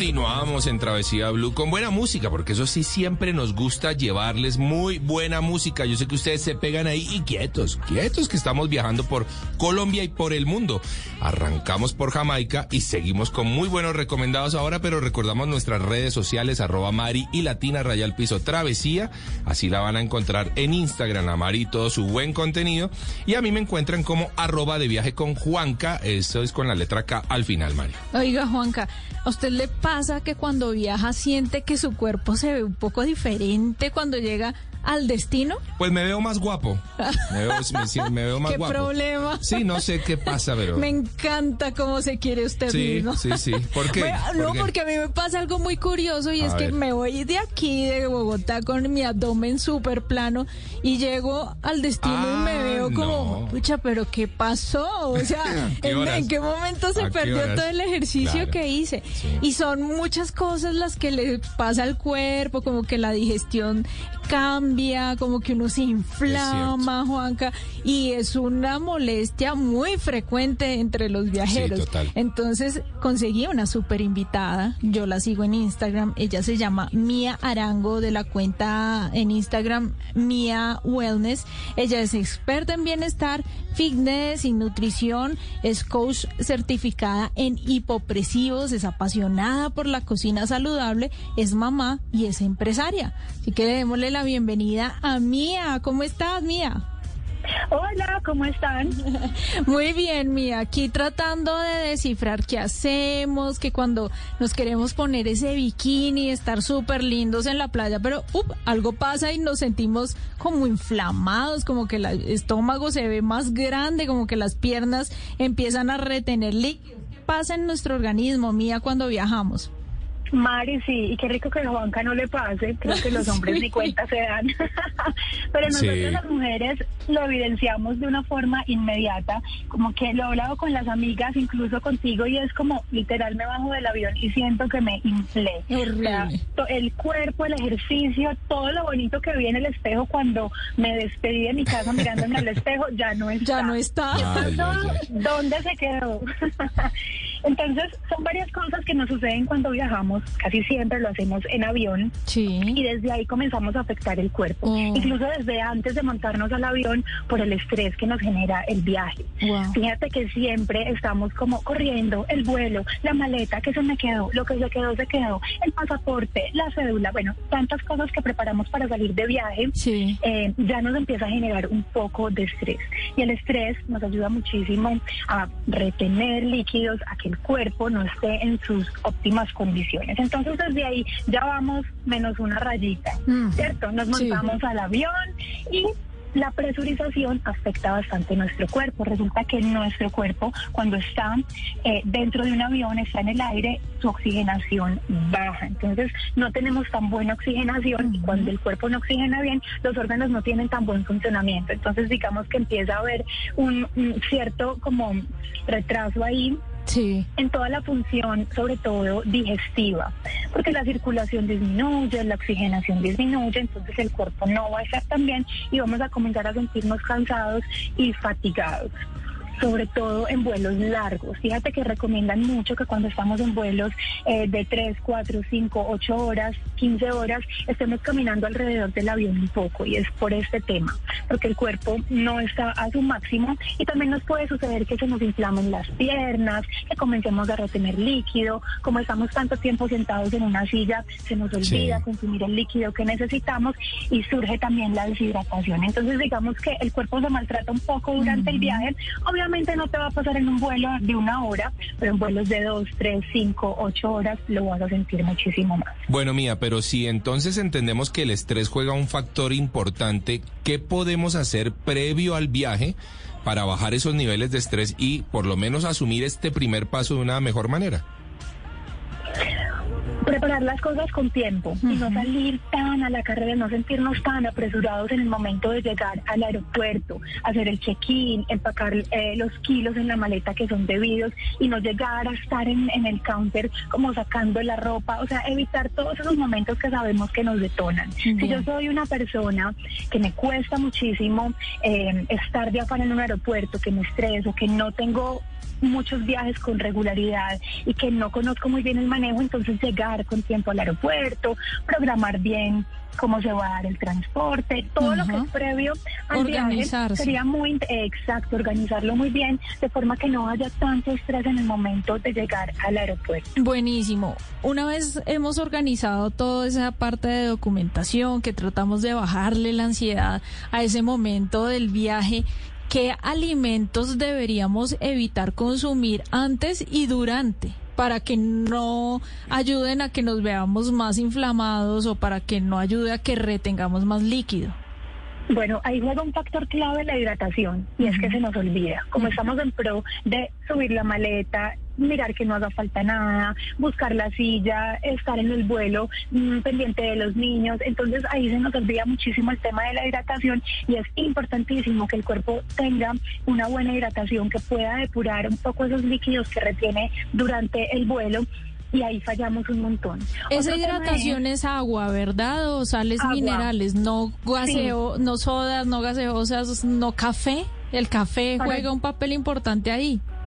Continuamos en Travesía Blue con buena música, porque eso sí siempre nos gusta llevarles muy buena música. Yo sé que ustedes se pegan ahí y quietos, quietos que estamos viajando por Colombia y por el mundo. Arrancamos por Jamaica y seguimos con muy buenos recomendados ahora, pero recordamos nuestras redes sociales, arroba Mari y Latina Rayal Piso Travesía. Así la van a encontrar en Instagram, a Mari todo su buen contenido. Y a mí me encuentran como arroba de viaje con Juanca. Eso es con la letra K al final, Mari. Oiga, Juanca, ¿a usted le pasa que cuando viaja siente que su cuerpo se ve un poco diferente cuando llega al destino? Pues me veo más guapo. Me veo, me, me veo más ¿Qué guapo. problema? Sí, no sé qué pasa, pero. Me encanta cómo se quiere usted Sí, mismo. sí, sí. ¿Por qué? Bueno, ¿Por no, qué? porque a mí me pasa algo muy curioso y A es que me voy de aquí, de Bogotá, con mi abdomen súper plano y llego al destino y me Ah, veo como, no. pucha, pero ¿qué pasó? O sea, ¿Qué ¿en, qué momento ¿A se perdió horas? todo el ejercicio Claro. que hice? Sí. Y son muchas cosas las que le pasa al cuerpo, como que la digestión cambia, como que uno se inflama, Juanca, y es una molestia muy frecuente entre los viajeros. total. Entonces conseguí una super invitada, yo la sigo en Instagram, ella se llama Mía Arango de la cuenta en Instagram Mía Wellness, ella es experta en bienestar, fitness y nutrición, es coach certificada en hipopresivos, es apasionada por la cocina saludable, es mamá y es empresaria. Así que démosle la bienvenida a Mía, ¿cómo estás Mía? Hola, ¿cómo están? Muy bien, Mía, aquí tratando de descifrar qué hacemos, que cuando nos queremos poner ese bikini, estar súper lindos en la playa, pero up, algo pasa y nos sentimos como inflamados, como que el estómago se ve más grande, como que las piernas empiezan a retener líquidos. ¿Qué pasa en nuestro organismo, Mía, cuando viajamos? Mari, sí, y qué rico que a Juanca no le pase, creo que los hombres Sí. ni cuenta se dan. Pero nosotros Sí. las mujeres lo evidenciamos de una forma inmediata, como que lo he hablado con las amigas, incluso contigo, y es como literal me bajo del avión y siento que me inflé. O sea, el cuerpo, el ejercicio, todo lo bonito que vi en el espejo cuando me despedí de mi casa mirándome al espejo, ya no está. Ya no está. Ay, pasó? ay, ay. ¿Dónde se quedó? Entonces, son varias cosas que nos suceden cuando viajamos. Casi siempre lo hacemos en avión y desde ahí comenzamos a afectar el cuerpo. Oh. Incluso desde antes de montarnos al avión por el estrés que nos genera el viaje. Wow. Fíjate que siempre estamos como corriendo el vuelo, la maleta que se me quedó, lo que se quedó, se quedó, el pasaporte, la cédula, bueno, tantas cosas que preparamos para salir de viaje Sí. eh, ya nos empieza a generar un poco de estrés. Y el estrés nos ayuda muchísimo a retener líquidos, a que el cuerpo no esté en sus óptimas condiciones. Entonces desde ahí ya vamos menos una rayita, Mm. ¿cierto? Nos Sí. montamos al avión y... La presurización afecta bastante nuestro cuerpo. Resulta que nuestro cuerpo, cuando está eh, dentro de un avión, está en el aire, su oxigenación baja. Entonces, no tenemos tan buena oxigenación y cuando el cuerpo no oxigena bien, los órganos no tienen tan buen funcionamiento. Entonces, digamos que empieza a haber un, un cierto como retraso ahí Sí. en toda la función, sobre todo digestiva, porque la circulación disminuye, la oxigenación disminuye, entonces el cuerpo no va a estar tan bien y vamos a comenzar a sentirnos cansados y fatigados sobre todo en vuelos largos. Fíjate que recomiendan mucho que cuando estamos en vuelos eh, de 3, 4, 5, 8 horas, 15 horas, estemos caminando alrededor del avión un poco y es por este tema, porque el cuerpo no está a su máximo y también nos puede suceder que se nos inflamen las piernas, que comencemos a retener líquido, como estamos tanto tiempo sentados en una silla, se nos olvida Sí. consumir el líquido que necesitamos y surge también la deshidratación. Entonces digamos que el cuerpo se maltrata un poco durante el viaje, obviamente no te va a pasar en un vuelo de una hora, pero en vuelos de dos, tres, cinco, ocho horas lo vas a sentir muchísimo más. Bueno, mía, pero si entonces entendemos que el estrés juega un factor importante, ¿qué podemos hacer previo al viaje para bajar esos niveles de estrés y por lo menos asumir este primer paso de una mejor manera? Preparar las cosas con tiempo y no salir tan a la carrera, no sentirnos tan apresurados en el momento de llegar al aeropuerto, hacer el check-in, empacar eh, los kilos en la maleta que son debidos y no llegar a estar en, el counter como sacando la ropa, o sea, evitar todos esos momentos que sabemos que nos detonan. Si yo soy una persona que me cuesta muchísimo eh, estar de afán en un aeropuerto, que me estreso, que no tengo muchos viajes con regularidad y que no conozco muy bien el manejo, entonces llegar con tiempo al aeropuerto, programar bien cómo se va a dar el transporte, todo lo que es previo al viaje sería muy exacto, organizarlo muy bien de forma que no haya tanto estrés en el momento de llegar al aeropuerto. Buenísimo. Una vez hemos organizado toda esa parte de documentación que tratamos de bajarle la ansiedad a ese momento del viaje, ¿qué alimentos deberíamos evitar consumir antes y durante? para que no ayuden a que nos veamos más inflamados o para que no ayude a que retengamos más líquido. Bueno, ahí juega un factor clave la hidratación y es que se nos olvida. Como estamos en pro de subir la maleta, mirar que no haga falta nada, buscar la silla, estar en el vuelo mm, pendiente de los niños. Entonces ahí se nos olvida muchísimo el tema de la hidratación y es importantísimo que el cuerpo tenga una buena hidratación que pueda depurar un poco esos líquidos que retiene durante el vuelo y ahí fallamos un montón. Esa hidratación es, agua, ¿verdad? O sales minerales, no gaseo, no sodas, no gaseosas, no café. El café juega un papel importante ahí.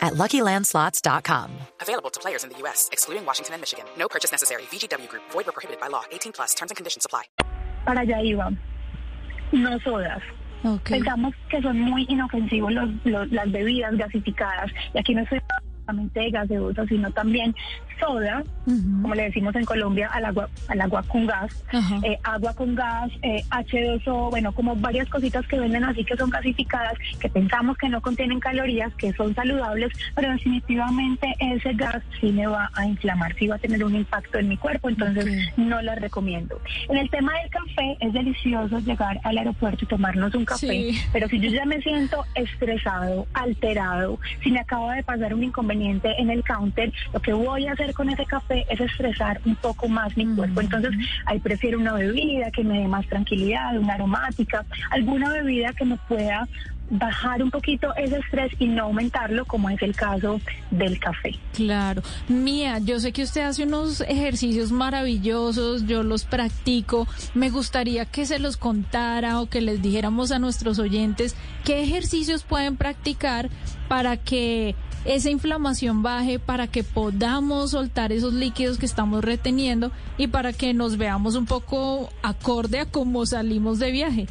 at LuckyLandSlots.com. Available to players in the U.S., excluding Washington and Michigan. No purchase necessary. VGW Group. Void or prohibited by law. 18 plus. Terms and conditions apply. Para allá iba. No sodas. Okay. Pensamos que son muy inofensivos los, los, las bebidas gasificadas. Y aquí no estoy de gaseosa, sino también soda, como le decimos en Colombia, al agua, al agua con gas, eh, agua con gas, eh, H2O, bueno, como varias cositas que venden así que son gasificadas, que pensamos que no contienen calorías, que son saludables, pero definitivamente ese gas sí me va a inflamar, sí va a tener un impacto en mi cuerpo, entonces no la recomiendo. En el tema del café, es delicioso llegar al aeropuerto y tomarnos un café, pero si yo ya me siento estresado, alterado, si me acaba de pasar un inconveniente en el counter, lo que voy a hacer con ese café es estresar un poco más mi cuerpo. Entonces, ahí prefiero una bebida que me dé más tranquilidad, una aromática, alguna bebida que me pueda bajar un poquito ese estrés y no aumentarlo, como es el caso del café. Claro. Mía, yo sé que usted hace unos ejercicios maravillosos, yo los practico. Me gustaría que se los contara o que les dijéramos a nuestros oyentes qué ejercicios pueden practicar para que esa inflamación baje, para que podamos soltar esos líquidos que estamos reteniendo y para que nos veamos un poco acorde a cómo salimos de viaje.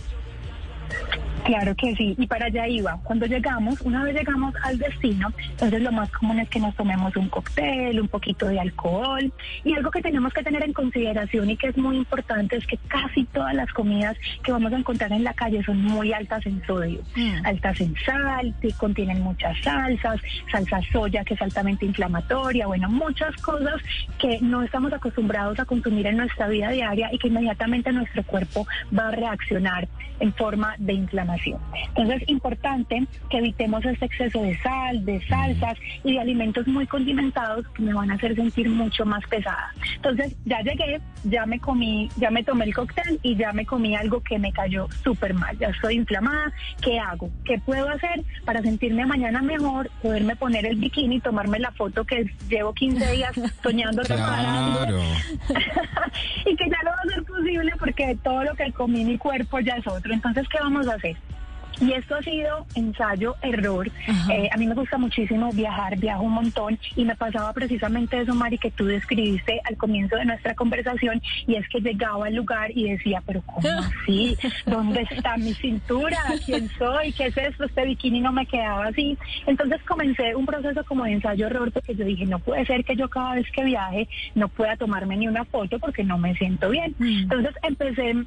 Claro que sí, y para allá iba. Cuando llegamos, una vez llegamos al destino, entonces lo más común es que nos tomemos un cóctel, un poquito de alcohol, y algo que tenemos que tener en consideración y que es muy importante es que casi todas las comidas que vamos a encontrar en la calle son muy altas en sodio, mm. altas en sal, que contienen muchas salsas, salsa soya que es altamente inflamatoria, bueno, muchas cosas que no estamos acostumbrados a consumir en nuestra vida diaria y que inmediatamente nuestro cuerpo va a reaccionar en forma de inflamación. Entonces es importante que evitemos este exceso de sal, de salsas y de alimentos muy condimentados que me van a hacer sentir mucho más pesada. Entonces ya llegué, ya me comí, ya me tomé el cóctel y ya me comí algo que me cayó súper mal. Ya estoy inflamada. ¿Qué hago? ¿Qué puedo hacer para sentirme mañana mejor? Poderme poner el bikini y tomarme la foto que llevo 15 días soñando claro. y que ya no va a ser posible porque todo lo que comí mi cuerpo ya es otro. Entonces, ¿qué vamos a hacer? Y esto ha sido ensayo, error. Eh, a mí me gusta muchísimo viajar, viajo un montón y me pasaba precisamente eso, Mari, que tú describiste al comienzo de nuestra conversación y es que llegaba al lugar y decía, pero ¿cómo así? ¿Dónde está mi cintura? ¿Quién soy? ¿Qué es esto? Este bikini no me quedaba así. Entonces comencé un proceso como de ensayo-error porque yo dije, no puede ser que yo cada vez que viaje no pueda tomarme ni una foto porque no me siento bien. Mm. Entonces empecé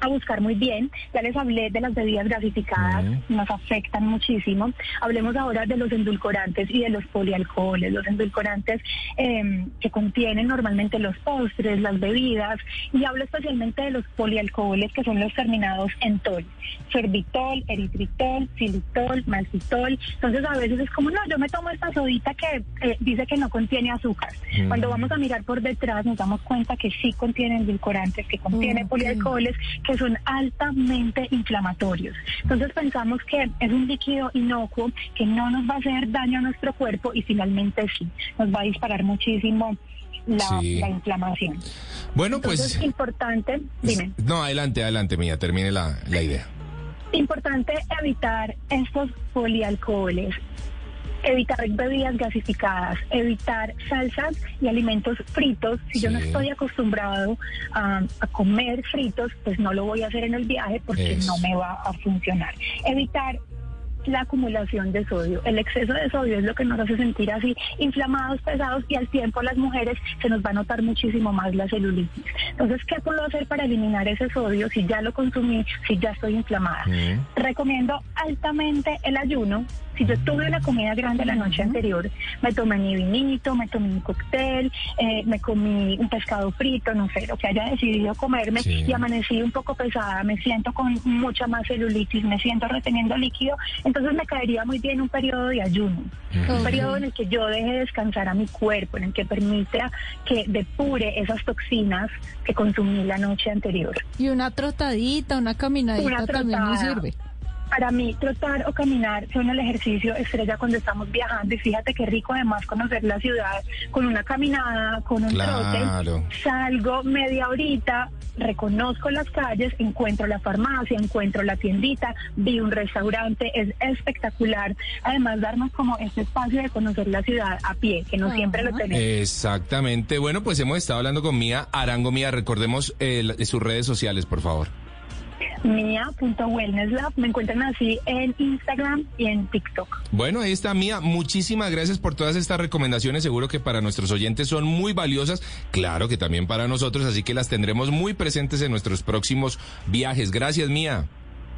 a buscar muy bien. Ya les hablé de las bebidas gasificadas, nos afectan muchísimo. Hablemos ahora de los endulcorantes y de los polialcoholes. Los endulcorantes em, que contienen normalmente los postres, las bebidas, y hablo especialmente de los polialcoholes que son los terminados en tol. Sorbitol, eritritol, xilitol, maltitol. Entonces a veces es como, no, yo me tomo esta sodita que eh, dice que no contiene azúcar. Cuando vamos a mirar por detrás nos damos cuenta que sí contiene endulcorantes, que contiene polialcoholes, que son altamente inflamatorios. Entonces pensamos que es un líquido inocuo que no nos va a hacer daño a nuestro cuerpo y finalmente sí, nos va a disparar muchísimo la, inflamación. Bueno, pues... Es importante, dime. No, adelante, adelante, mía, termine la, la idea. Importante evitar estos polialcoholes evitar bebidas gasificadas, evitar salsas y alimentos fritos. Si yo no estoy acostumbrado a, comer fritos, pues no lo voy a hacer en el viaje porque no me va a funcionar. Evitar la acumulación de sodio. El exceso de sodio es lo que nos hace sentir así inflamados, pesados y al tiempo las mujeres se nos va a notar muchísimo más la celulitis. Entonces, ¿qué puedo hacer para eliminar ese sodio si ya lo consumí, si ya estoy inflamada? Recomiendo altamente el ayuno. Si yo tuve una comida grande la noche anterior, me tomé mi vinito, me tomé mi cóctel, eh, me comí un pescado frito, no sé, lo que haya decidido comerme y amanecí un poco pesada, me siento con mucha más celulitis, me siento reteniendo líquido, entonces me caería muy bien un periodo de ayuno, un periodo en el que yo deje descansar a mi cuerpo, en el que permita que depure esas toxinas que consumí la noche anterior. Y una trotadita, una caminadita también me sirve para mí trotar o caminar son el ejercicio estrella cuando estamos viajando y fíjate qué rico además conocer la ciudad con una caminada, con un trote. Salgo media horita, reconozco las calles, encuentro la farmacia, encuentro la tiendita, vi un restaurante, es espectacular. Además darnos como este espacio de conocer la ciudad a pie, que no siempre lo tenemos. Exactamente. Bueno, pues hemos estado hablando con Mía Arango Mía. Recordemos eh, sus redes sociales, por favor mia.wellnesslab. Me encuentran así en Instagram y en TikTok. Bueno, ahí está Mía. Muchísimas gracias por todas estas recomendaciones. Seguro que para nuestros oyentes son muy valiosas. Claro que también para nosotros, así que las tendremos muy presentes en nuestros próximos viajes. Gracias, Mía.